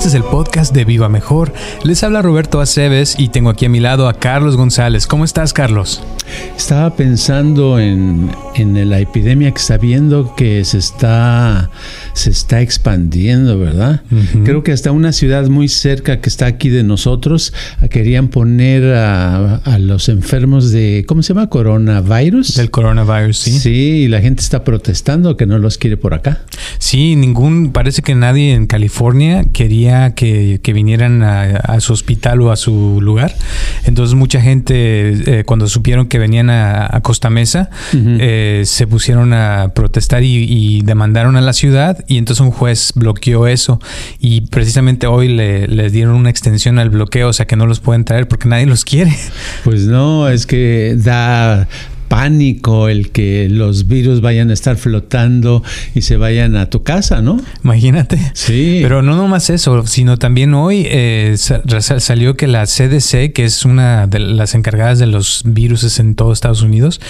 Este es el podcast de Viva Mejor. Les habla Roberto Aceves y tengo aquí a mi lado a Carlos González. ¿Cómo estás, Carlos? Estaba pensando en, en la epidemia que está viendo que se está, se está expandiendo, ¿verdad? Creo que hasta una ciudad muy cerca que está aquí de nosotros querían poner a, a los enfermos de, ¿cómo se llama? Coronavirus. Del coronavirus, sí. Sí, y la gente está protestando que no los quiere por acá. Sí, ningún, parece que nadie en California quería que, que vinieran a, a, su hospital o a su lugar. Entonces mucha gente, eh, cuando supieron que venían a, a Costa Mesa, uh -huh. eh, se pusieron a protestar y, y, demandaron a la ciudad y entonces un juez bloqueó eso y precisamente hoy le, les dieron una extensión al bloqueo, o sea que no los pueden traer porque nadie los quiere. Pues no, es que da pánico el que los virus vayan a estar flotando y se vayan a tu casa, ¿no? Imagínate. Sí. Pero no nomás eso, sino también hoy eh, salió que la CDC, que es una de las encargadas de los virus en todo Estados Unidos,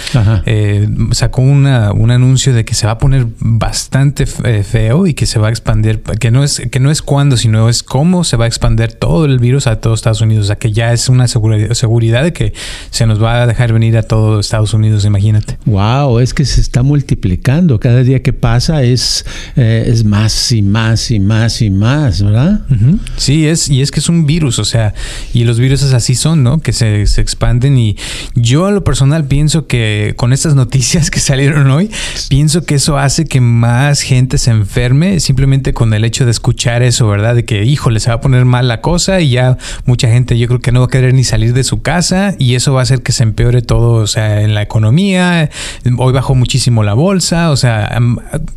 eh, sacó una, un anuncio de que se va a poner bastante eh, feo y que se va a expandir, que no es que no es cuándo, sino es cómo se va a expandir todo el virus a todo Estados Unidos. O sea, que ya es una seguridad, seguridad de que se nos va a dejar venir a todo Estados Unidos imagínate. Wow, es que se está multiplicando. Cada día que pasa es, eh, es más y más y más y más, ¿verdad? Uh -huh. Sí, es, y es que es un virus, o sea, y los virus así son, ¿no? Que se, se, expanden y yo a lo personal pienso que con estas noticias que salieron hoy, pienso que eso hace que más gente se enferme simplemente con el hecho de escuchar eso, ¿verdad? De que, híjole, se va a poner mal la cosa y ya mucha gente yo creo que no va a querer ni salir de su casa y eso va a hacer que se empeore todo, o sea, en la economía economía, hoy bajó muchísimo la bolsa, o sea,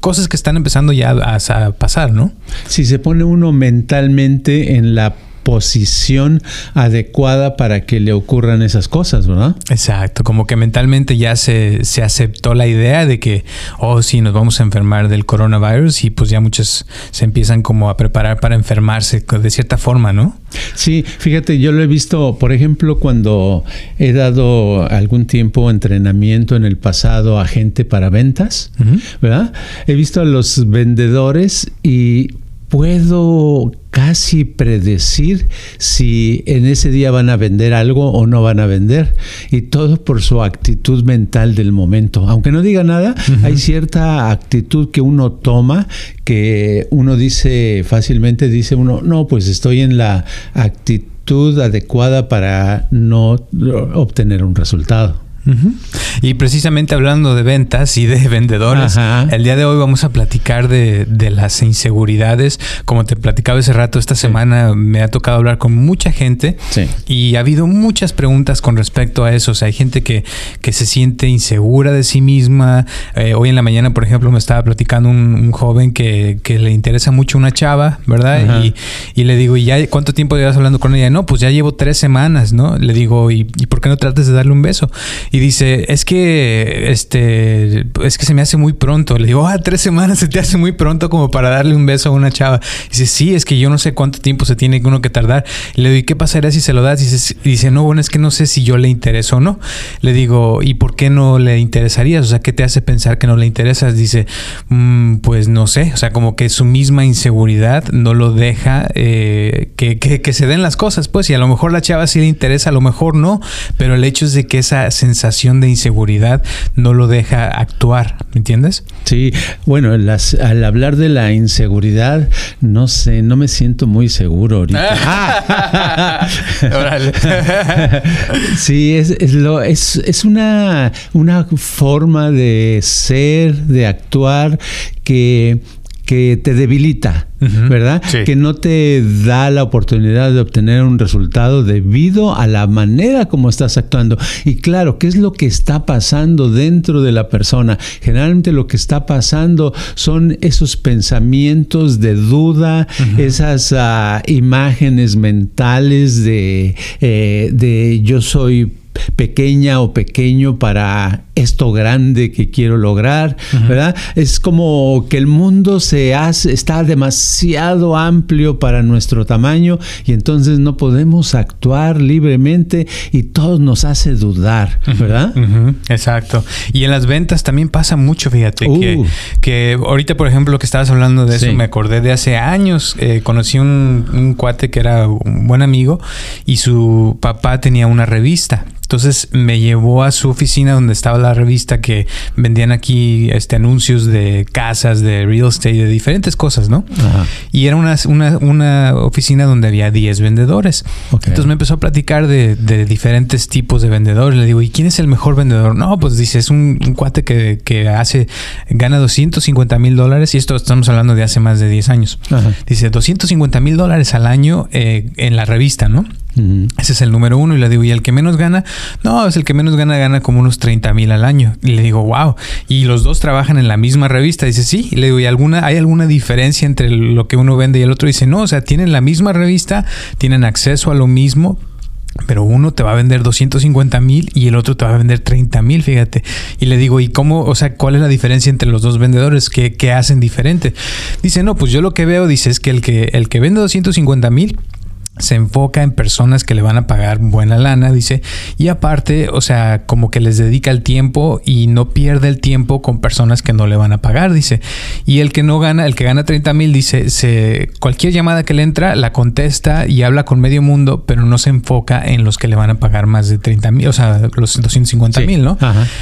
cosas que están empezando ya a, a pasar, ¿no? Si se pone uno mentalmente en la posición adecuada para que le ocurran esas cosas, ¿verdad? Exacto, como que mentalmente ya se, se aceptó la idea de que, oh, sí, nos vamos a enfermar del coronavirus y pues ya muchos se empiezan como a preparar para enfermarse de cierta forma, ¿no? Sí, fíjate, yo lo he visto, por ejemplo, cuando he dado algún tiempo entrenamiento en el pasado a gente para ventas, uh -huh. ¿verdad? He visto a los vendedores y puedo casi predecir si en ese día van a vender algo o no van a vender. Y todo por su actitud mental del momento. Aunque no diga nada, uh -huh. hay cierta actitud que uno toma que uno dice fácilmente, dice uno, no, pues estoy en la actitud adecuada para no obtener un resultado. Uh -huh. Y precisamente hablando de ventas y de vendedores, Ajá. el día de hoy vamos a platicar de, de, las inseguridades. Como te platicaba hace rato, esta sí. semana me ha tocado hablar con mucha gente sí. y ha habido muchas preguntas con respecto a eso. O sea, hay gente que, que se siente insegura de sí misma. Eh, hoy en la mañana, por ejemplo, me estaba platicando un, un joven que, que, le interesa mucho una chava, ¿verdad? Y, y, le digo, ¿y ya cuánto tiempo llevas hablando con ella? No, pues ya llevo tres semanas, ¿no? Le digo, ¿y, y por qué no trates de darle un beso? Y dice, es que este es que se me hace muy pronto. Le digo, ah, tres semanas se te hace muy pronto como para darle un beso a una chava. Dice, sí, es que yo no sé cuánto tiempo se tiene uno que tardar. Le digo, ¿y qué pasaría si se lo das? Y dice, dice, no, bueno, es que no sé si yo le intereso o no. Le digo, ¿y por qué no le interesarías? O sea, ¿qué te hace pensar que no le interesas? Dice, mmm, pues no sé. O sea, como que su misma inseguridad no lo deja eh, que, que, que se den las cosas, pues. Y a lo mejor la chava sí le interesa, a lo mejor no. Pero el hecho es de que esa sensación de inseguridad no lo deja actuar, ¿me entiendes? Sí, bueno, las, al hablar de la inseguridad, no sé, no me siento muy seguro ahorita. sí, es, es, lo, es, es una, una forma de ser, de actuar que que te debilita, ¿verdad? Que no te da la oportunidad de obtener un resultado debido a la manera como estás actuando. Y claro, ¿qué es lo que está pasando dentro de la persona? Generalmente lo que está pasando son esos pensamientos de duda, esas ah, imágenes mentales de, eh, de yo soy pequeña o pequeño para esto grande que quiero lograr, ¿verdad? Es como que el mundo se hace, está demasiado amplio para nuestro tamaño y entonces no podemos actuar libremente y todo nos hace dudar, ¿verdad? Exacto. Y en las ventas también pasa mucho, fíjate, que, uh. que, ahorita, por ejemplo, que estabas hablando de eso, me acordé de hace años, eh, conocí un, un cuate que era un buen amigo y su papá tenía una revista. Entonces me llevó a su oficina donde estaba la revista que vendían aquí este, anuncios de casas, de real estate, de diferentes cosas, ¿no? Y era una, una, oficina donde había 10 vendedores. Entonces me empezó a platicar de, diferentes tipos de vendedores. Le digo, ¿y quién es el mejor vendedor? No, pues dice, es un, cuate que, hace, gana 250 mil dólares y esto estamos hablando de hace más de 10 años. Dice, 250 mil dólares al año eh, en la revista, ¿no? Ese es el número uno. Y le digo, ¿y el que menos gana? No, es el que menos gana, gana como unos 30 mil al año. Y le digo, wow. Y los dos trabajan en la misma revista. Dice, sí. Y le digo, ¿y alguna, hay alguna diferencia entre lo que uno vende y el otro? Dice, no, o sea, tienen la misma revista, tienen acceso a lo mismo, pero uno te va a vender 250 mil y el otro te va a vender 30 mil, fíjate. Y le digo, ¿y cómo, o sea, cuál es la diferencia entre los dos vendedores? ¿Qué, ¿Qué, hacen diferente? Dice, no, pues yo lo que veo, dice, es que el que, el que vende 250 mil se enfoca en personas que le van a pagar buena lana, dice, y aparte, o sea, como que les dedica el tiempo y no pierde el tiempo con personas que no le van a pagar, dice. Y el que no gana, el que gana 30 mil, dice, se, cualquier llamada que le entra, la contesta y habla con medio mundo, pero no se enfoca en los que le van a pagar más de 30 mil, o sea, los 250 mil, ¿no?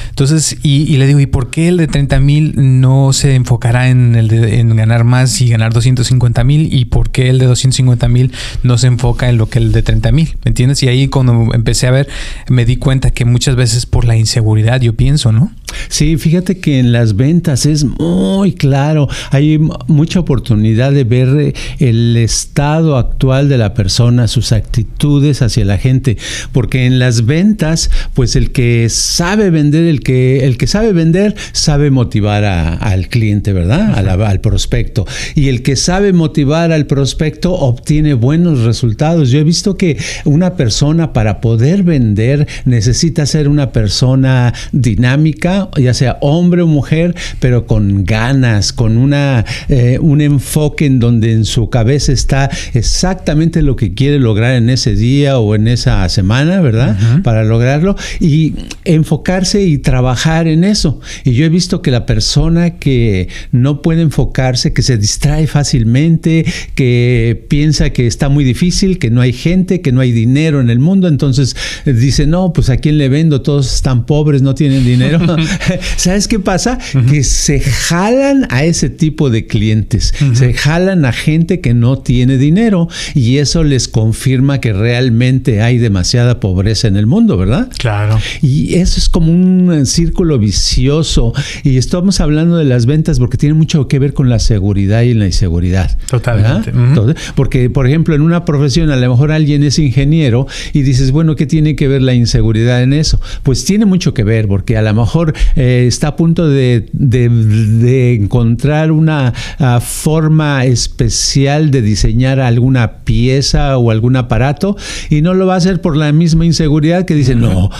Entonces, y, le digo, ¿y por qué el de 30 mil no se enfocará en, el de, en ganar más y ganar 250 mil? ¿Y por qué el de 250 mil no se enfoca en lo que el de 30 mil, ¿me entiendes? Y ahí cuando empecé a ver, me di cuenta que muchas veces por la inseguridad, yo pienso, ¿no? Sí, fíjate que en las ventas es muy claro, hay mucha oportunidad de ver eh, el estado actual de la persona, sus actitudes hacia la gente, porque en las ventas, pues el que sabe vender, el que, el que sabe vender, sabe motivar al cliente, ¿verdad? al prospecto. Y el que sabe motivar al prospecto obtiene buenos resultados yo he visto que una persona para poder vender necesita ser una persona dinámica, ya sea hombre o mujer, pero con ganas, con una, eh, un enfoque en donde en su cabeza está exactamente lo que quiere lograr en ese día o en esa semana, ¿verdad? Para lograrlo y enfocarse y trabajar en eso. Y yo he visto que la persona que no puede enfocarse, que se distrae fácilmente, que piensa que está muy difícil, que no hay gente, que no hay dinero en el mundo, entonces eh, dice, no, pues a quién le vendo, todos están pobres, no tienen dinero. ¿Sabes qué pasa? Que se jalan a ese tipo de clientes, se jalan a gente que no tiene dinero y eso les confirma que realmente hay demasiada pobreza en el mundo, ¿verdad? Claro. Y eso es como un eh, círculo vicioso y estamos hablando de las ventas porque tiene mucho que ver con la seguridad y la inseguridad. Totalmente. porque, por ejemplo, en una profesión a lo mejor alguien es ingeniero y dices, bueno, ¿qué tiene que ver la inseguridad en eso? Pues tiene mucho que ver, porque a lo mejor eh, está a punto de, encontrar una ah, forma especial de diseñar alguna pieza o algún aparato y no lo va a hacer por la misma inseguridad que dice, no,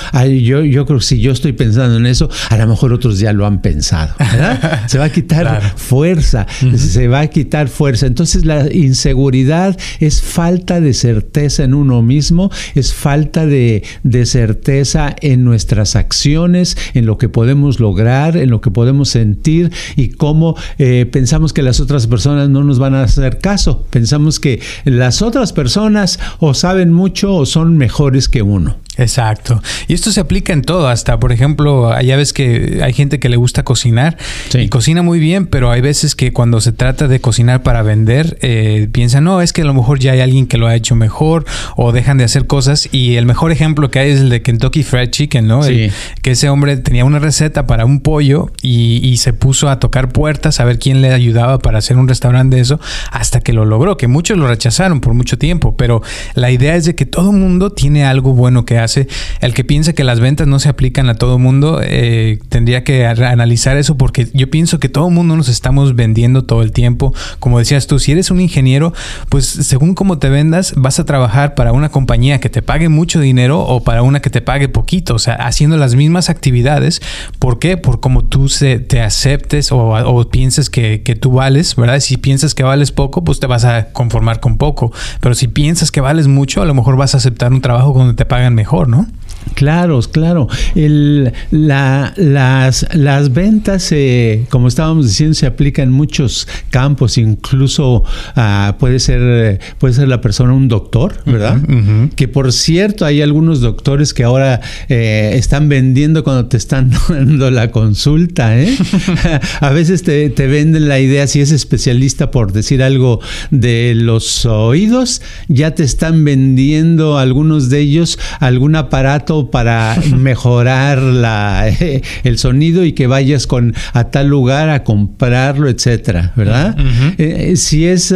yo, yo creo que si yo estoy pensando en eso, a lo mejor otros ya lo han pensado. Se va a quitar fuerza, se va a quitar fuerza. Entonces la inseguridad es falta de certeza en uno mismo, es falta de, certeza en nuestras acciones, en lo que podemos lograr, en lo que podemos sentir y cómo eh, pensamos que las otras personas no nos van a hacer caso. Pensamos que las otras personas o saben mucho o son mejores que uno. Exacto. Y esto se aplica en todo, hasta por ejemplo, ya ves que hay gente que le gusta cocinar y cocina muy bien, pero hay veces que cuando se trata de cocinar para vender, eh, piensan, no, es que a lo mejor ya hay alguien que lo ha hecho mejor o dejan de hacer cosas. Y el mejor ejemplo que hay es el de Kentucky Fried Chicken, ¿no? que ese hombre tenía una receta para un pollo y, y, se puso a tocar puertas a ver quién le ayudaba para hacer un restaurante de eso, hasta que lo logró, que muchos lo rechazaron por mucho tiempo, pero la idea es de que todo mundo tiene algo bueno que hace. El que piensa que las ventas no se aplican a todo mundo, eh, tendría que analizar eso porque yo pienso que todo mundo nos estamos vendiendo todo el tiempo. Como decías tú, si eres un ingeniero, pues según cómo te vendas, vas a trabajar para una compañía que te pague mucho dinero o para una que te pague poquito, o sea, haciendo las mismas actividades. ¿Por qué? Por cómo tú se, te aceptes o, pienses que, que tú vales, ¿verdad? Si piensas que vales poco, pues te vas a conformar con poco. Pero si piensas que vales mucho, a lo mejor vas a aceptar un trabajo donde te pagan mejor, ¿no? Claro, claro. El, la, las, las ventas, eh, como estábamos diciendo, se aplican en muchos campos. Incluso uh, puede ser puede ser la persona un doctor, ¿verdad? Que por cierto, hay algunos doctores que ahora eh, están vendiendo cuando te están dando la consulta. ¿eh? A veces te, te venden la idea, si es especialista por decir algo de los oídos, ya te están vendiendo algunos de ellos algún aparato para mejorar la, el sonido y que vayas con a tal lugar a comprarlo, etcétera, ¿verdad? Eh, si es,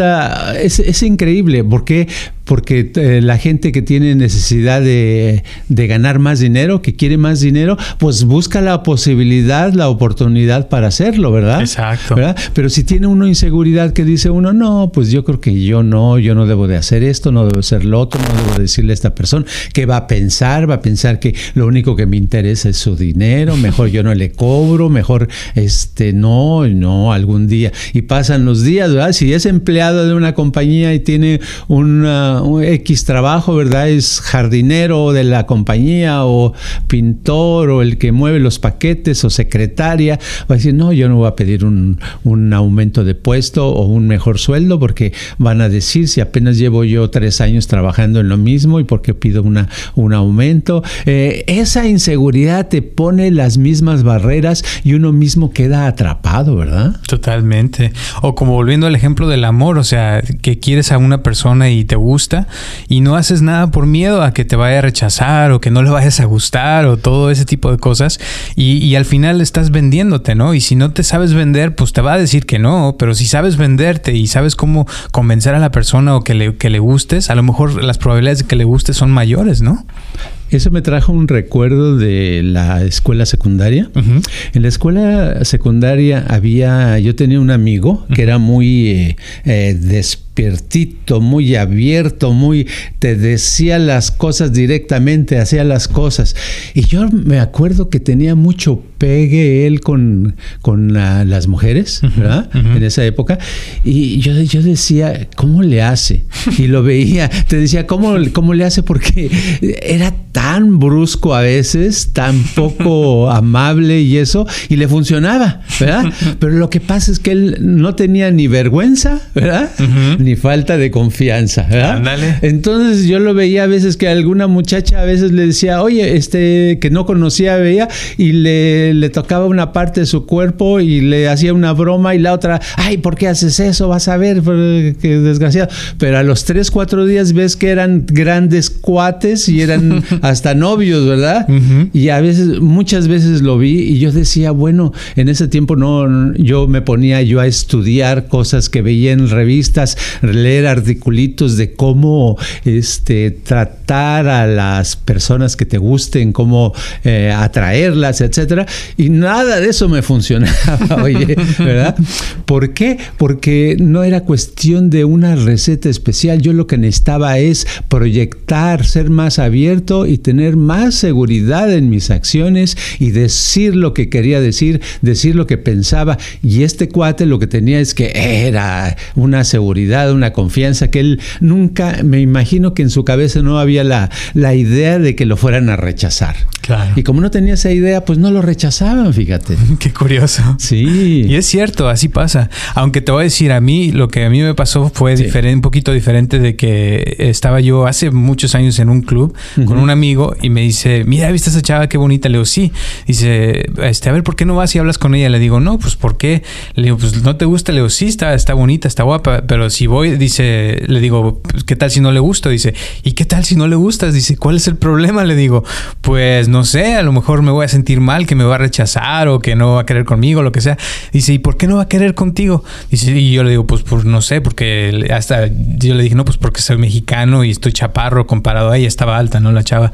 es, es, increíble, porque porque eh, la gente que tiene necesidad de, ganar más dinero, que quiere más dinero, pues busca la posibilidad, la oportunidad para hacerlo, ¿verdad? Exacto. Pero si tiene uno inseguridad que dice uno, no, pues yo creo que yo no, yo no debo de hacer esto, no debo hacer lo otro, no debo decirle a esta persona que va a pensar, va a pensar que lo único que me interesa es su dinero, mejor yo no le cobro, mejor este no, no, algún día. Y pasan los días, ¿verdad? Si es empleado de una compañía y tiene una un X trabajo, ¿verdad? Es jardinero de la compañía o pintor o el que mueve los paquetes o secretaria, va a decir, no, yo no voy a pedir un, aumento de puesto o un mejor sueldo porque van a decir si apenas llevo yo tres años trabajando en lo mismo y porque pido una, un aumento. Eh, esa inseguridad te pone las mismas barreras y uno mismo queda atrapado, ¿verdad? Totalmente. O como volviendo al ejemplo del amor, o sea, que quieres a una persona y te gusta y no haces nada por miedo a que te vaya a rechazar o que no le vayas a gustar o todo ese tipo de cosas y, al final estás vendiéndote, ¿no? Y si no te sabes vender, pues te va a decir que no, pero si sabes venderte y sabes cómo convencer a la persona o que le, que le gustes, a lo mejor las probabilidades de que le gustes son mayores, ¿no? Eso me trajo un recuerdo de la escuela secundaria. En la escuela secundaria había, yo tenía un amigo que era muy eh, eh, despiertito, muy abierto, muy, te decía las cosas directamente, hacía las cosas. Y yo me acuerdo que tenía mucho pegue él con, con las mujeres, ¿verdad? En esa época. Y yo, yo decía, ¿cómo le hace? Y lo veía, te decía, ¿cómo, cómo le hace? Porque era tan brusco a veces, tan poco amable y eso, y le funcionaba, ¿verdad? Pero lo que pasa es que él no tenía ni vergüenza, ¿verdad? Ni falta de confianza, ¿verdad? Entonces yo lo veía a veces que alguna muchacha a veces le decía, oye, este, que no conocía, veía, y le, le tocaba una parte de su cuerpo y le hacía una broma y la otra, ay, ¿por qué haces eso? Vas a ver, qué desgraciado. Pero a los tres, cuatro días ves que eran grandes cuates y eran hasta novios, ¿verdad? Y a veces, muchas veces lo vi y yo decía, bueno, en ese tiempo no, yo me ponía yo a estudiar cosas que veía en revistas, leer articulitos de cómo este, tratar a las personas que te gusten, cómo eh, atraerlas, etcétera. Y nada de eso me funcionaba, oye, ¿verdad? ¿Por qué? Porque no era cuestión de una receta especial. Yo lo que necesitaba es proyectar, ser más abierto y tener más seguridad en mis acciones y decir lo que quería decir, decir lo que pensaba. Y este cuate lo que tenía es que era una seguridad, una confianza que él nunca, me imagino que en su cabeza no había la, la idea de que lo fueran a rechazar. Y como no tenía esa idea, pues no lo rechazaban, fíjate. Qué curioso. Sí. Y es cierto, así pasa. Aunque te voy a decir, a mí lo que a mí me pasó fue diferente, un poquito diferente de que estaba yo hace muchos años en un club con un amigo y me dice, mira, ¿viste esa chava qué bonita? Le digo, sí. Dice, este, a ver, ¿por qué no vas y hablas con ella? Le digo, no, pues ¿por qué? Le digo, pues no te gusta. Le digo, sí, está, está bonita, está guapa, pero si voy, dice, le digo, ¿qué tal si no le gusto? Dice, ¿y qué tal si no le gustas? Dice, ¿cuál es el problema? Le digo, pues no sé, a lo mejor me voy a sentir mal, que me va a rechazar o que no va a querer conmigo, lo que sea. Dice, ¿y por qué no va a querer contigo? Dice, y yo le digo, pues, pues no sé, porque hasta yo le dije, no, pues porque soy mexicano y estoy chaparro comparado a ella, estaba alta, ¿no? La chava.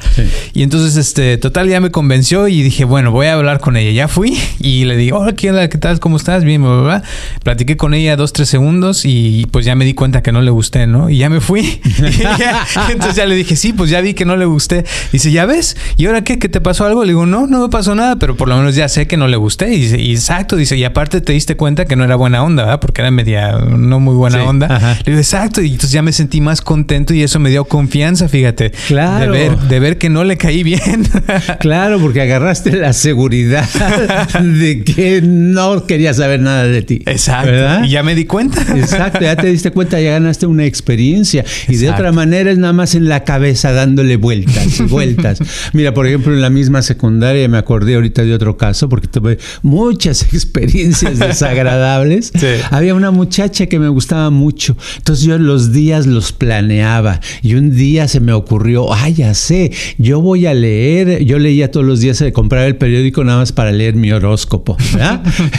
Y entonces, este, total, ya me convenció y dije, bueno, voy a hablar con ella. Ya fui y le dije, hola, ¿qué, ¿qué tal? ¿Cómo estás? Bien, bla, bla, Platiqué con ella dos, tres segundos y pues ya me di cuenta que no le gusté, ¿no? Y ya me fui. entonces ya le dije, sí, pues ya vi que no le gusté. Dice, ¿ya ves? ¿Y ahora qué? ¿Que te pasó algo? Le digo, no, no me pasó nada, pero por lo menos ya sé que no le gusté. Y exacto, dice, y aparte te diste cuenta que no era buena onda, ¿verdad? Porque era media, no muy buena onda. Le digo, exacto, y entonces ya me sentí más contento y eso me dio confianza, fíjate. Claro. De ver, de ver que no le caí bien. claro, porque agarraste la seguridad de que no quería saber nada de ti. Exacto. Y ya me di cuenta. Exacto, ya te diste cuenta, ya ganaste una experiencia. Y de otra manera es nada más en la cabeza dándole vueltas y vueltas. Mira, por ejemplo, en la misma secundaria me acordé ahorita de otro caso porque tuve muchas experiencias desagradables. Había una muchacha que me gustaba mucho. Entonces yo los días los planeaba y un día se me ocurrió, ay, ya sé, yo voy a leer, yo leía todos los días, eh, compraba el periódico nada más para leer mi horóscopo.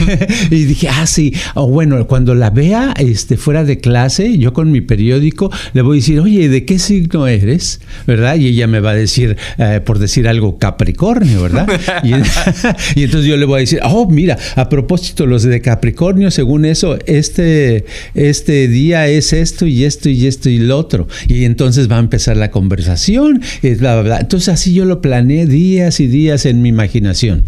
y dije, ah, sí, o bueno, cuando la vea este, fuera de clase, yo con mi periódico le voy a decir, oye, ¿de qué signo eres? ¿Verdad? Y ella me va a decir, eh, por decir algo, Capricornio, ¿verdad? Y, y, entonces yo le voy a decir, oh, mira, a propósito, los de Capricornio, según eso, este, este día es esto y esto y esto y lo otro. Y entonces va a empezar la conversación, y bla, bla, bla. Entonces así yo lo planeé días y días en mi imaginación.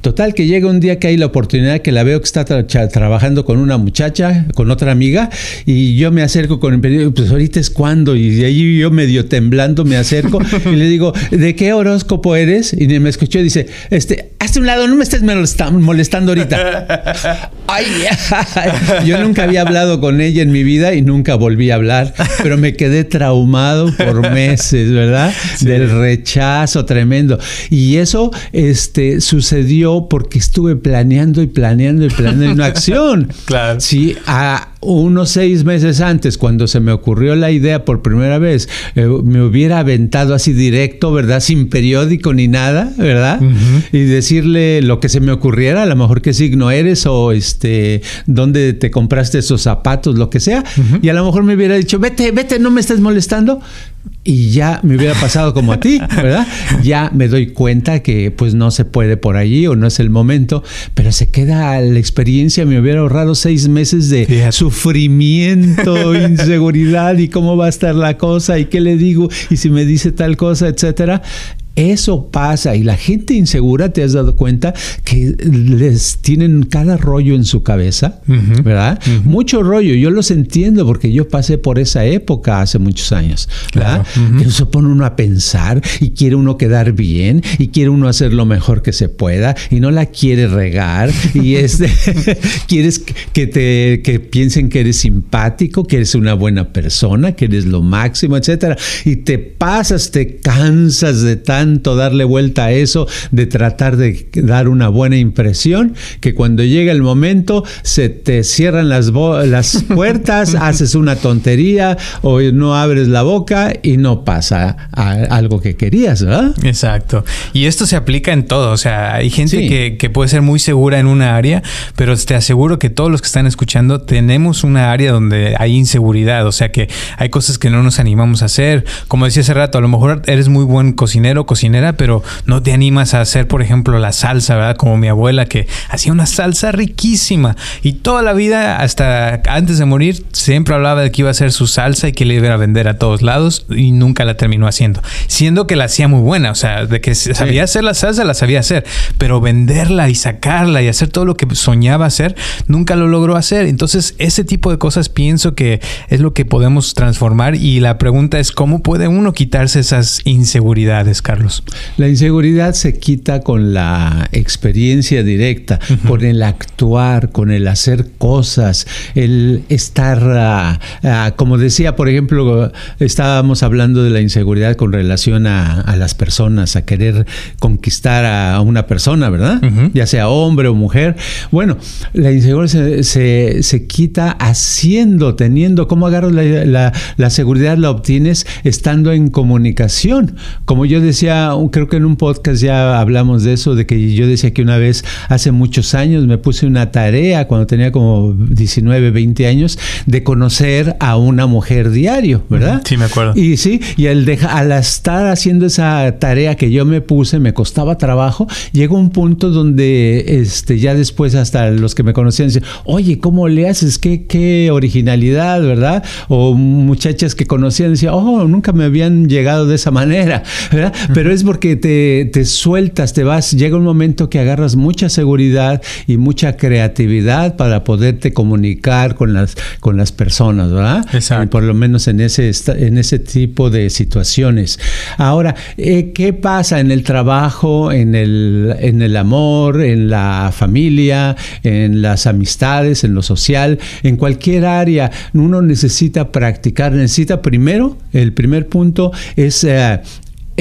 Total, que llega un día que hay la oportunidad que la veo que está trabajando con una muchacha, con otra amiga, y yo me acerco con el periódico, pues ahorita es cuando, y de ahí yo medio temblando me acerco y le digo, ¿de qué horóscopo eres? Y me escuchó y dice, este, hazte un lado, no me estés molestando ahorita. Ay, yo nunca había hablado con ella en mi vida y nunca volví a hablar, pero me quedé traumado por meses, ¿verdad? Del rechazo tremendo. Y eso este, sucedió porque estuve planeando y planeando y planeando una acción. Claro. Sí, a unos seis meses antes, cuando se me ocurrió la idea por primera vez, eh, me hubiera aventado así directo, ¿verdad? Sin periódico ni nada, ¿verdad? Y decirle lo que se me ocurriera, a lo mejor qué signo eres o este, dónde te compraste esos zapatos, lo que sea. Y a lo mejor me hubiera dicho, vete, vete, no me estés molestando y ya me hubiera pasado como a ti, ¿verdad? Ya me doy cuenta que pues no se puede por allí o no es el momento, pero se queda la experiencia, me hubiera ahorrado seis meses de sufrimiento, inseguridad y cómo va a estar la cosa y qué le digo y si me dice tal cosa, etcétera. Eso pasa y la gente insegura, te has dado cuenta que les tienen cada rollo en su cabeza, ¿verdad? Mucho rollo, yo los entiendo porque yo pasé por esa época hace muchos años, ¿verdad? Que se pone uno a pensar y quiere uno quedar bien y quiere uno hacer lo mejor que se pueda y no la quiere regar y este, quieres que te que piensen que eres simpático, que eres una buena persona, que eres lo máximo, etcétera, y te pasas, te cansas de tan darle vuelta a eso, de tratar de dar una buena impresión, que cuando llega el momento se te cierran las, las puertas, haces una tontería o no abres la boca y no pasa algo que querías, ¿verdad? Exacto. Y esto se aplica en todo. O sea, hay gente que, que puede ser muy segura en una área, pero te aseguro que todos los que están escuchando tenemos una área donde hay inseguridad. O sea, que hay cosas que no nos animamos a hacer. Como decía hace rato, a lo mejor eres muy buen cocinero, cocinera, pero no te animas a hacer, por ejemplo, la salsa, ¿verdad? Como mi abuela que hacía una salsa riquísima y toda la vida, hasta antes de morir, siempre hablaba de que iba a hacer su salsa y que le iba a vender a todos lados y nunca la terminó haciendo. Siendo que la hacía muy buena, o sea, de que sabía hacer la salsa, la sabía hacer, pero venderla y sacarla y hacer todo lo que soñaba hacer, nunca lo logró hacer. Entonces, ese tipo de cosas pienso que es lo que podemos transformar y la pregunta es, ¿cómo puede uno quitarse esas inseguridades, Carlos? Carlos? La inseguridad se quita con la experiencia directa, con el actuar, con el hacer cosas, el estar, ah, ah, como decía, por ejemplo, estábamos hablando de la inseguridad con relación a, las personas, a querer conquistar a una persona, ¿verdad? Ya sea hombre o mujer. Bueno, la inseguridad se, quita haciendo, teniendo, ¿cómo agarras la, la seguridad? La obtienes estando en comunicación. Como yo decía, creo que en un podcast ya hablamos de eso, de que yo decía que una vez, hace muchos años, me puse una tarea cuando tenía como 19, 20 años, de conocer a una mujer diario, ¿verdad? Sí, me acuerdo. Y sí, y al, al estar haciendo esa tarea que yo me puse, me costaba trabajo, llegó un punto donde este, ya después hasta los que me conocían decían, oye, ¿cómo le haces? ¿Qué, qué originalidad, ¿verdad? O muchachas que conocían decían, oh, nunca me habían llegado de esa manera, ¿verdad? Pero es porque te, te sueltas, te vas, llega un momento que agarras mucha seguridad y mucha creatividad para poderte comunicar con las, con las personas, ¿verdad? Exacto. Por lo menos en ese, en ese tipo de situaciones. Ahora, eh, ¿qué pasa en el trabajo, en el, en el amor, en la familia, en las amistades, en lo social, en cualquier área? Uno necesita practicar, necesita primero, el primer punto es eh,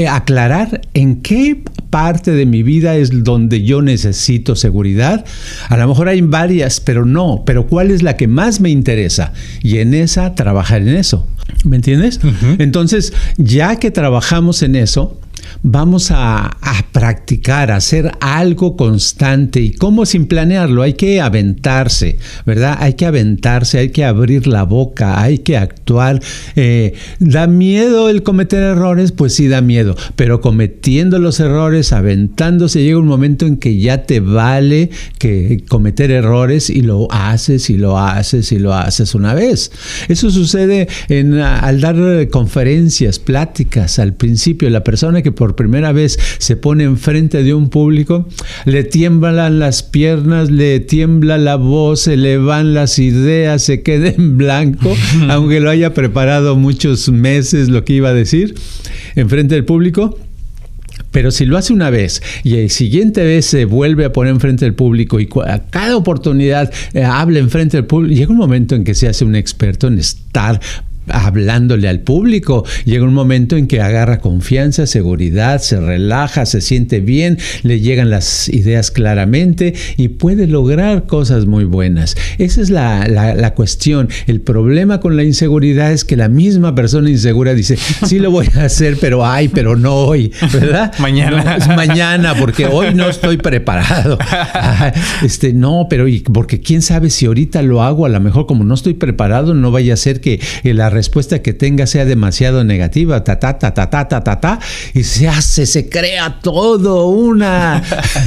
aclarar en qué parte de mi vida es donde yo necesito seguridad. A lo mejor hay varias, pero no, pero cuál es la que más me interesa y en esa trabajar en eso. ¿Me entiendes? Entonces, ya que trabajamos en eso, vamos a, practicar, a hacer algo constante. ¿Y cómo sin planearlo? Hay que aventarse, ¿verdad? Hay que aventarse, hay que abrir la boca, hay que actuar. Eh, ¿Da miedo el cometer errores? Pues sí da miedo, pero cometiendo los errores, aventándose, llega un momento en que ya te vale que cometer errores y lo haces y lo haces y lo haces una vez. Eso sucede en, al dar conferencias, pláticas. Al principio, la persona que por primera vez se pone enfrente de un público, le tiemblan las piernas, le tiembla la voz, se le van las ideas, se queda en blanco, aunque lo haya preparado muchos meses lo que iba a decir, enfrente del público. Pero si lo hace una vez y el siguiente vez se vuelve a poner enfrente del público y a cada oportunidad eh, habla enfrente del público, llega un momento en que se hace un experto en estar hablándole al público. Llega un momento en que agarra confianza, seguridad, se relaja, se siente bien, le llegan las ideas claramente y puede lograr cosas muy buenas. Esa es la, la, cuestión. El problema con la inseguridad es que la misma persona insegura dice, sí lo voy a hacer, pero ay, pero no hoy, ¿verdad? mañana. mañana, porque hoy no estoy preparado. este, no, pero y porque quién sabe si ahorita lo hago, a lo mejor como no estoy preparado, no vaya a ser que la respuesta que tenga sea demasiado negativa, ta ta ta ta ta ta ta, ta y se hace, se crea todo una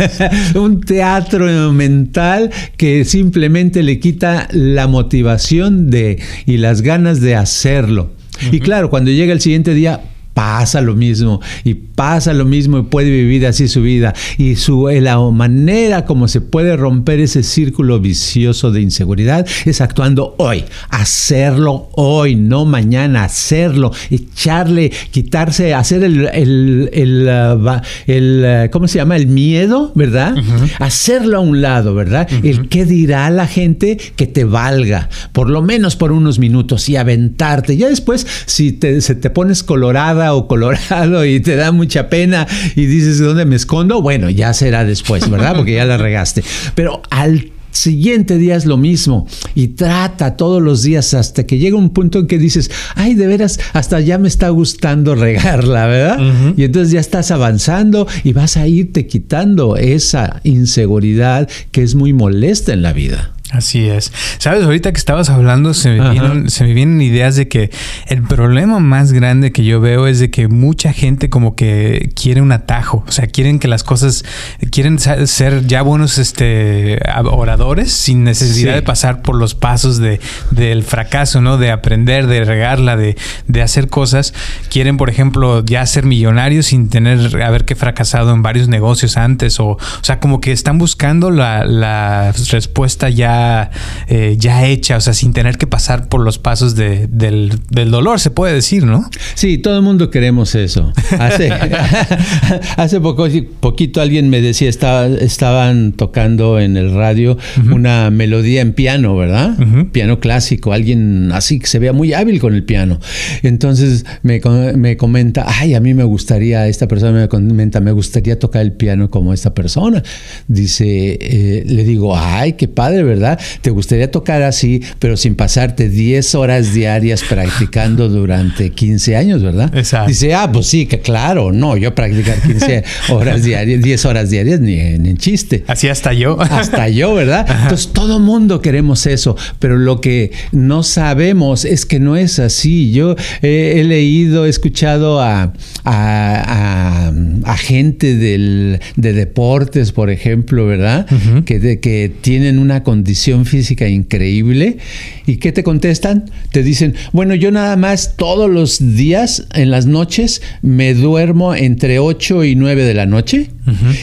un teatro mental que simplemente le quita la motivación de y las ganas de hacerlo. Y claro, cuando llega el siguiente día, pasa lo mismo y pasa lo mismo y puede vivir así su vida. Y su la manera como se puede romper ese círculo vicioso de inseguridad es actuando hoy. Hacerlo hoy no mañana. Hacerlo echarle quitarse hacer el el, el, uh, uh, cómo se llama el miedo verdad hacerlo a un lado verdad el qué dirá la gente que te valga por lo menos por unos minutos y aventarte. Ya después si te, se te pones colorada o colorado y te da mucha pena y dices, ¿dónde me escondo? Bueno, ya será después, ¿verdad? Porque ya la regaste. Pero al siguiente día es lo mismo y trata todos los días hasta que llega un punto en que dices, ay, de veras, hasta ya me está gustando regarla, ¿verdad? Y entonces ya estás avanzando y vas a irte quitando esa inseguridad que es muy molesta en la vida. Así es. Sabes, ahorita que estabas hablando se me, vienen, se me, vienen, ideas de que el problema más grande que yo veo es de que mucha gente como que quiere un atajo, o sea, quieren que las cosas, quieren ser ya buenos este, oradores sin necesidad de pasar por los pasos de, del fracaso, ¿no? De aprender, de regarla, de, de hacer cosas. Quieren, por ejemplo, ya ser millonarios sin tener, haber que fracasado en varios negocios antes, o, o sea, como que están buscando la, la respuesta ya ya, eh, ya hecha, o sea, sin tener que pasar por los pasos de, del, del, dolor, se puede decir, ¿no? Sí, todo el mundo queremos eso. Hace, hace poco, poquito alguien me decía, estaba, estaban tocando en el radio una melodía en piano, ¿verdad? Piano clásico, alguien así que se vea muy hábil con el piano. Entonces me, me comenta, ay, a mí me gustaría, esta persona me comenta, me gustaría tocar el piano como esta persona. Dice, eh, le digo, ay, qué padre, ¿verdad? Te gustaría tocar así, pero sin pasarte 10 horas diarias practicando durante 15 años, ¿verdad? Exacto. Dice, ah, pues sí, que claro, no, yo practicar 15 horas diarias, 10 horas diarias, ni, en chiste. Así hasta yo. Hasta yo, ¿verdad? Entonces todo mundo queremos eso, pero lo que no sabemos es que no es así. Yo he leído, he escuchado a, a, gente del, de deportes, por ejemplo, ¿verdad? que, que tienen una condición física increíble. ¿Y qué te contestan? Te dicen, bueno, yo nada más todos los días, en las noches, me duermo entre 8 y 9 de la noche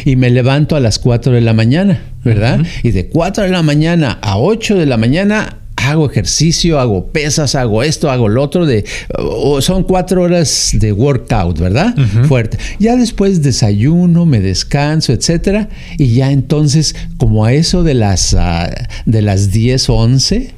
y me levanto a las 4 de la mañana, ¿verdad? Y de 4 de la mañana a 8 de la mañana hago ejercicio, hago pesas, hago esto, hago lo otro, de, son cuatro horas de workout, ¿verdad? Fuerte. Ya después desayuno, me descanso, etcétera, y ya entonces, como a eso de las, uh, de las 10 o 11,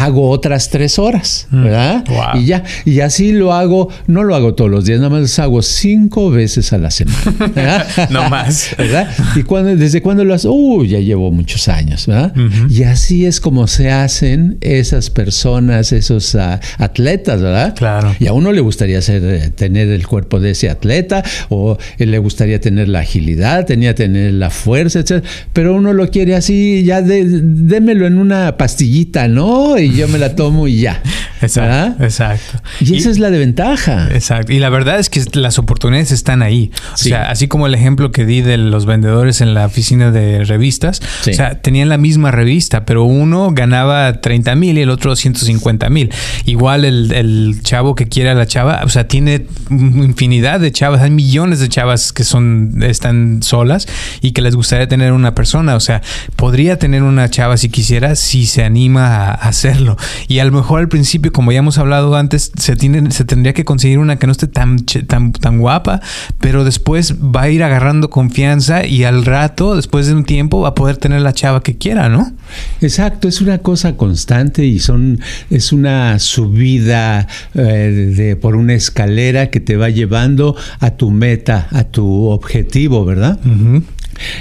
hago otras tres horas, mm. ¿verdad? Y ya, y así lo hago, no lo hago todos los días, nada más lo hago cinco veces a la semana. no más. ¿Verdad? Y cuando, desde cuándo lo haces, uh, ya llevo muchos años, ¿verdad? Y así es como se hacen esas personas, esos uh, atletas, ¿verdad? Claro. Y a uno le gustaría ser, eh, tener el cuerpo de ese atleta, o le gustaría tener la agilidad, tenía tener la fuerza, etc. Pero uno lo quiere así, ya démelo en una pastillita, ¿no? y yo me la tomo y ya. Exacto. exacto. Y, esa es la de ventaja. Exacto. Y la verdad es que las oportunidades están ahí. O sea, así como el ejemplo que di de los vendedores en la oficina de revistas, o sea, tenían la misma revista, pero uno ganaba 30 mil y el otro 150 mil. Igual el, chavo que quiere a la chava, o sea, tiene infinidad de chavas, hay millones de chavas que son, están solas y que les gustaría tener una persona. O sea, podría tener una chava si quisiera, si se anima a hacer y a lo mejor al principio, como ya hemos hablado antes, se, tiene, se tendría que conseguir una que no esté tan, tan, tan guapa, pero después va a ir agarrando confianza y al rato, después de un tiempo, va a poder tener la chava que quiera, ¿no? Exacto, es una cosa constante y son, es una subida eh, de, por una escalera que te va llevando a tu meta, a tu objetivo, ¿verdad?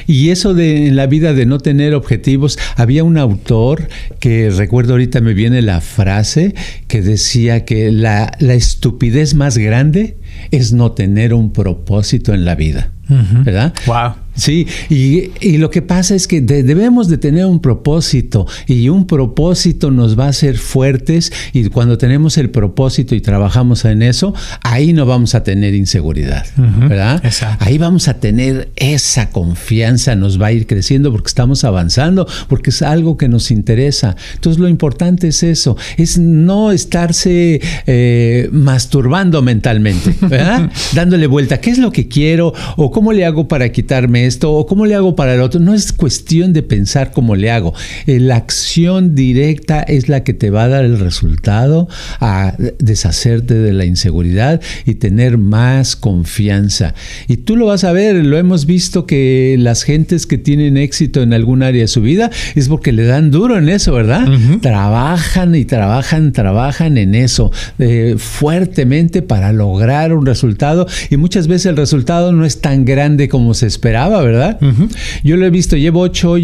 Y eso de en la vida de no tener objetivos, había un autor que recuerdo ahorita me viene la frase que decía que la, la estupidez más grande es no tener un propósito en la vida. ¿Verdad? Wow. Sí, y, lo que pasa es que debemos de tener un propósito y un propósito nos va a hacer fuertes y cuando tenemos el propósito y trabajamos en eso, ahí no vamos a tener inseguridad, ¿verdad? Ahí vamos a tener esa confianza, nos va a ir creciendo porque estamos avanzando, porque es algo que nos interesa. Entonces lo importante es eso, es no estarse eh, masturbando mentalmente, ¿verdad? Dándole vuelta, ¿qué es lo que quiero o cómo le hago para quitarme esto o cómo le hago para el otro. No es cuestión de pensar cómo le hago. Eh, la acción directa es la que te va a dar el resultado a deshacerte de la inseguridad y tener más confianza. Y tú lo vas a ver, lo hemos visto que las gentes que tienen éxito en algún área de su vida es porque le dan duro en eso, ¿verdad? Trabajan y trabajan, trabajan en eso eh, fuertemente para lograr un resultado y muchas veces el resultado no es tan grande como se esperaba ¿verdad? Yo lo he visto, llevo ocho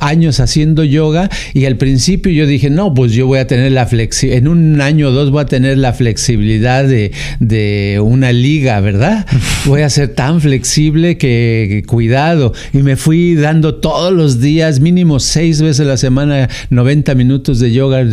años haciendo yoga y al principio yo dije, no, pues yo voy a tener la flexibilidad, en un año o dos voy a tener la flexibilidad de, de una liga, ¿verdad? Voy a ser tan flexible que, cuidado. Y me fui dando todos los días, mínimo seis veces a la semana, 90 minutos de yoga.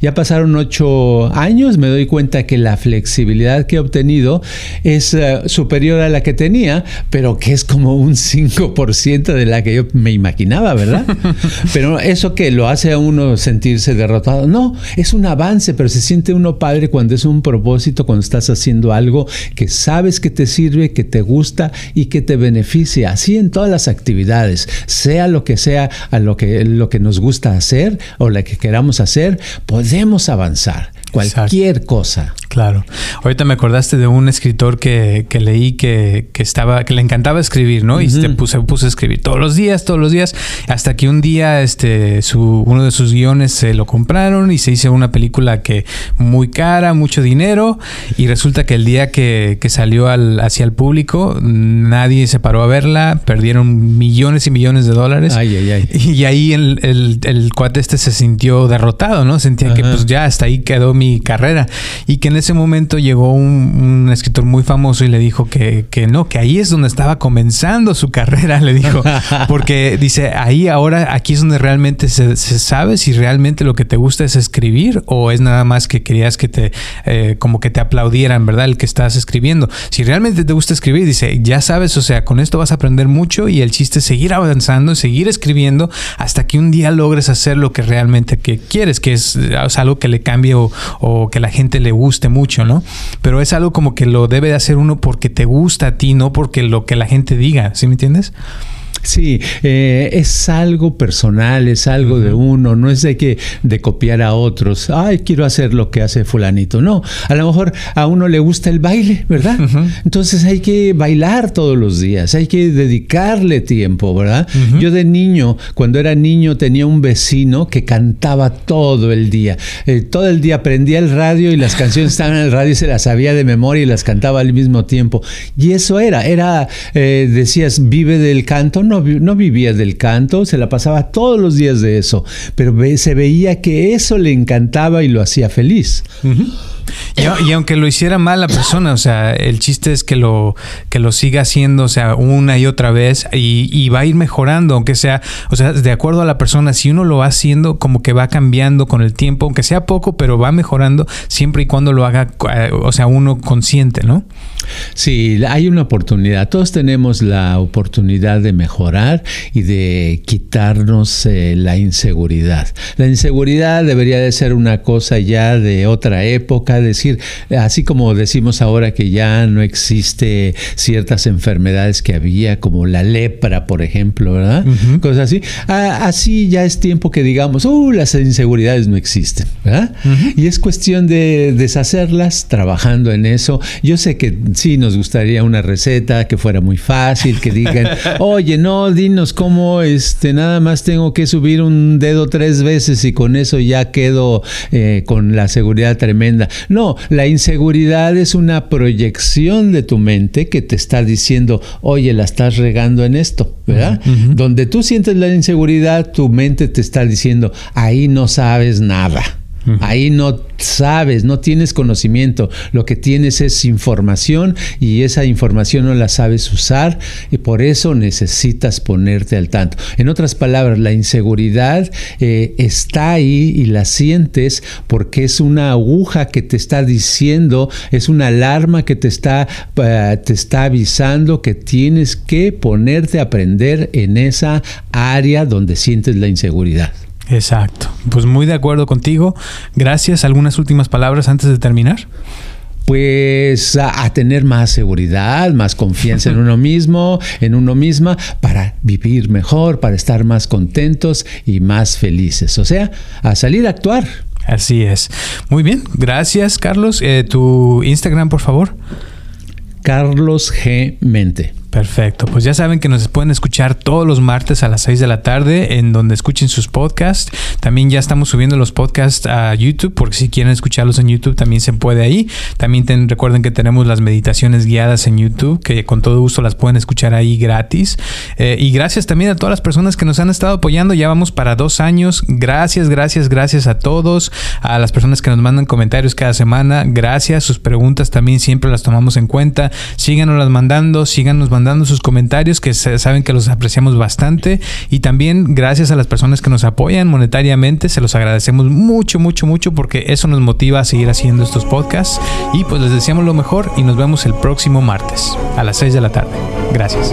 Ya pasaron ocho años, me doy cuenta que la flexibilidad que he obtenido es eh, superior a la que tenía, pero que es como un 5% de la que yo me imaginaba, ¿verdad? pero eso que lo hace a uno sentirse derrotado, no, es un avance, pero se siente uno padre cuando es un propósito, cuando estás haciendo algo que sabes que te sirve, que te gusta y que te beneficia, así en todas las actividades, sea lo que sea a lo que, lo que nos gusta hacer o lo que queramos hacer, podemos avanzar cualquier cosa. Claro. Ahorita me acordaste de un escritor que, que leí que, que, estaba, que le encantaba escribir, ¿no? Y se puso, a escribir todos los días, todos los días, hasta que un día este, su, uno de sus guiones se lo compraron y se hizo una película que muy cara, mucho dinero, y resulta que el día que, que salió al, hacia el público, nadie se paró a verla, perdieron millones y millones de dólares. Ay, ay, ay. Y ahí el, el, el cuate este se sintió derrotado, ¿no? Sentía que pues ya hasta ahí quedó mi carrera. Y que en ese momento llegó un, escritor muy famoso y le dijo que, que, no, que ahí es donde estaba comenzando su carrera, le dijo. Porque dice, ahí ahora, aquí es donde realmente se, sabe si realmente lo que te gusta es escribir o es nada más que querías que te, eh, como que te aplaudieran, ¿verdad? El que estás escribiendo. Si realmente te gusta escribir, dice, ya sabes, o sea, con esto vas a aprender mucho y el chiste es seguir avanzando, seguir escribiendo hasta que un día logres hacer lo que realmente que quieres, que es, es algo que le cambie o que la gente le guste mucho, ¿no? Pero es algo como que lo debe de hacer uno porque te gusta a ti, no porque lo que la gente diga, ¿sí me entiendes? Sí, eh, es algo personal, es algo de uno, no es de que de copiar a otros. Ay, quiero hacer lo que hace fulanito. No, a lo mejor a uno le gusta el baile, ¿verdad? Entonces hay que bailar todos los días, hay que dedicarle tiempo, ¿verdad? Yo de niño, cuando era niño, tenía un vecino que cantaba todo el día. Eh, todo el día prendía el radio y las canciones estaban en el radio y se las sabía de memoria y las cantaba al mismo tiempo. Y eso era, era, eh, decías, vive del canto, no no, vivía del canto, se la pasaba todos los días de eso, pero se veía que eso le encantaba y lo hacía feliz. Y, aunque lo hiciera mal la persona, o sea, el chiste es que lo, que lo siga haciendo, o sea, una y otra vez y, va a ir mejorando, aunque sea, o sea, de acuerdo a la persona, si uno lo va haciendo, como que va cambiando con el tiempo, aunque sea poco, pero va mejorando siempre y cuando lo haga, eh, o sea, uno consciente, ¿no? Sí, hay una oportunidad. Todos tenemos la oportunidad de mejorar y de quitarnos eh, la inseguridad. La inseguridad debería de ser una cosa ya de otra época, decir, así como decimos ahora que ya no existe ciertas enfermedades que había, como la lepra, por ejemplo, ¿verdad? Cosas así. así ya es tiempo que digamos, uh, las inseguridades no existen, ¿verdad? Y es cuestión de deshacerlas, trabajando en eso. Yo sé que sí nos gustaría una receta que fuera muy fácil, que digan, oye, no, dinos cómo, este, nada más tengo que subir un dedo tres veces y con eso ya quedo eh, con la seguridad tremenda. No, la inseguridad es una proyección de tu mente que te está diciendo, oye, la estás regando en esto, ¿verdad? Donde tú sientes la inseguridad, tu mente te está diciendo, ahí no sabes nada. Ahí no sabes, no tienes conocimiento, lo que tienes es información y esa información no la sabes usar y por eso necesitas ponerte al tanto. En otras palabras, la inseguridad eh, está ahí y la sientes porque es una aguja que te está diciendo, es una alarma que te está, eh, te está avisando que tienes que ponerte a aprender en esa área donde sientes la inseguridad. Exacto. Pues muy de acuerdo contigo. Gracias. ¿Algunas últimas palabras antes de terminar? Pues a, tener más seguridad, más confianza en uno mismo, en uno misma, para vivir mejor, para estar más contentos y más felices. O sea, a salir a actuar. Así es. Muy bien. Gracias, Carlos. Eh, tu Instagram, por favor. Carlos G. Mente. Perfecto, pues ya saben que nos pueden escuchar todos los martes a las 6 de la tarde en donde escuchen sus podcasts. También ya estamos subiendo los podcasts a YouTube, porque si quieren escucharlos en YouTube también se puede ahí. También recuerden que tenemos las meditaciones guiadas en YouTube, que con todo gusto las pueden escuchar ahí gratis. Eh, y gracias también a todas las personas que nos han estado apoyando. Ya vamos para dos años. Gracias, gracias, gracias a todos. A las personas que nos mandan comentarios cada semana. Gracias. Sus preguntas también siempre las tomamos en cuenta. Síganos las mandando, síganos mandando mandando sus comentarios que saben que los apreciamos bastante y también gracias a las personas que nos apoyan monetariamente, se los agradecemos mucho, mucho, mucho porque eso nos motiva a seguir haciendo estos podcasts y pues les deseamos lo mejor y nos vemos el próximo martes a las 6 de la tarde. Gracias.